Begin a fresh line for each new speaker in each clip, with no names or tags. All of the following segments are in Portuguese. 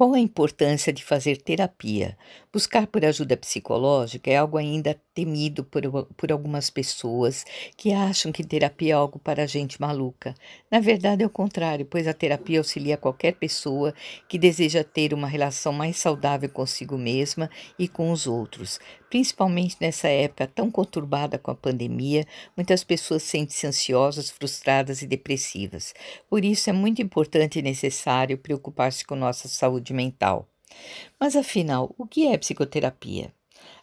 Qual a importância de fazer terapia? Buscar por ajuda psicológica é algo ainda temido por, por algumas pessoas que acham que terapia é algo para gente maluca. Na verdade, é o contrário, pois a terapia auxilia qualquer pessoa que deseja ter uma relação mais saudável consigo mesma e com os outros. Principalmente nessa época tão conturbada com a pandemia, muitas pessoas sentem-se ansiosas, frustradas e depressivas. Por isso, é muito importante e necessário preocupar-se com nossa saúde mental. Mas afinal, o que é psicoterapia?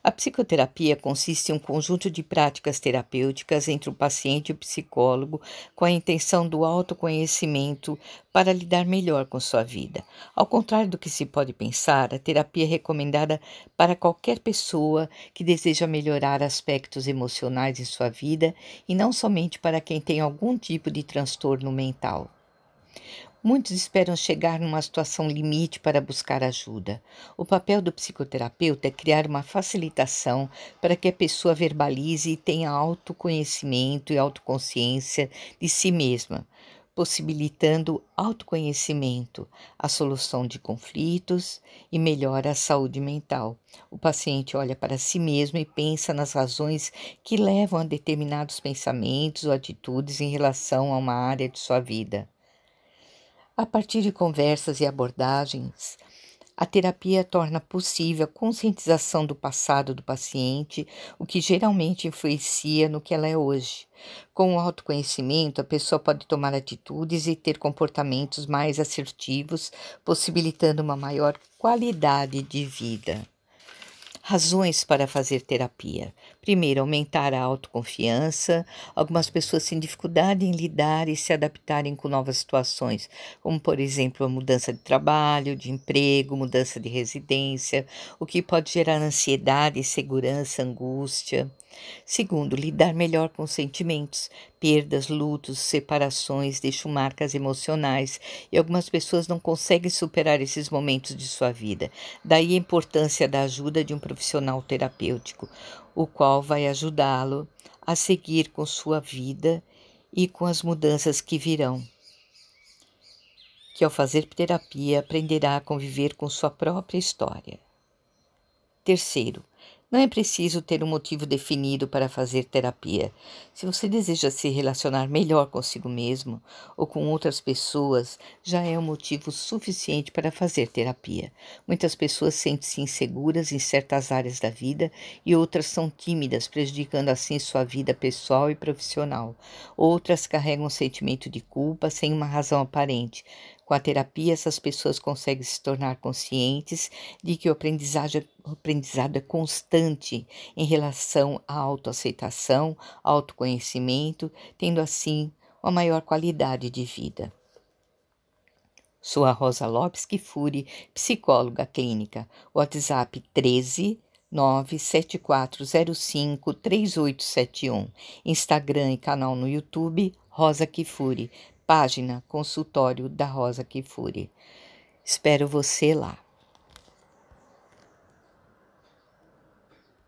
A psicoterapia consiste em um conjunto de práticas terapêuticas entre o paciente e o psicólogo com a intenção do autoconhecimento para lidar melhor com sua vida. Ao contrário do que se pode pensar, a terapia é recomendada para qualquer pessoa que deseja melhorar aspectos emocionais em sua vida e não somente para quem tem algum tipo de transtorno mental. Muitos esperam chegar numa situação limite para buscar ajuda. O papel do psicoterapeuta é criar uma facilitação para que a pessoa verbalize e tenha autoconhecimento e autoconsciência de si mesma, possibilitando autoconhecimento, a solução de conflitos e melhora a saúde mental. O paciente olha para si mesmo e pensa nas razões que levam a determinados pensamentos ou atitudes em relação a uma área de sua vida. A partir de conversas e abordagens, a terapia torna possível a conscientização do passado do paciente, o que geralmente influencia no que ela é hoje. Com o autoconhecimento, a pessoa pode tomar atitudes e ter comportamentos mais assertivos, possibilitando uma maior qualidade de vida. Razões para fazer terapia. Primeiro, aumentar a autoconfiança. Algumas pessoas têm dificuldade em lidar e se adaptarem com novas situações, como, por exemplo, a mudança de trabalho, de emprego, mudança de residência, o que pode gerar ansiedade, insegurança, angústia. Segundo, lidar melhor com sentimentos. Perdas, lutos, separações deixam marcas emocionais e algumas pessoas não conseguem superar esses momentos de sua vida. Daí a importância da ajuda de um profissional terapêutico, o qual vai ajudá-lo a seguir com sua vida e com as mudanças que virão. Que ao fazer terapia aprenderá a conviver com sua própria história. Terceiro, não é preciso ter um motivo definido para fazer terapia. Se você deseja se relacionar melhor consigo mesmo ou com outras pessoas, já é um motivo suficiente para fazer terapia. Muitas pessoas sentem-se inseguras em certas áreas da vida e outras são tímidas, prejudicando assim sua vida pessoal e profissional. Outras carregam um sentimento de culpa sem uma razão aparente, com a terapia, essas pessoas conseguem se tornar conscientes de que o aprendizado, o aprendizado é constante em relação à autoaceitação, autoconhecimento, tendo assim uma maior qualidade de vida. Sou a Rosa Lopes Kifuri, psicóloga clínica. WhatsApp 13 97405 3871. Instagram e canal no YouTube Rosa Kifuri página Consultório da Rosa Kifuri. Espero você lá.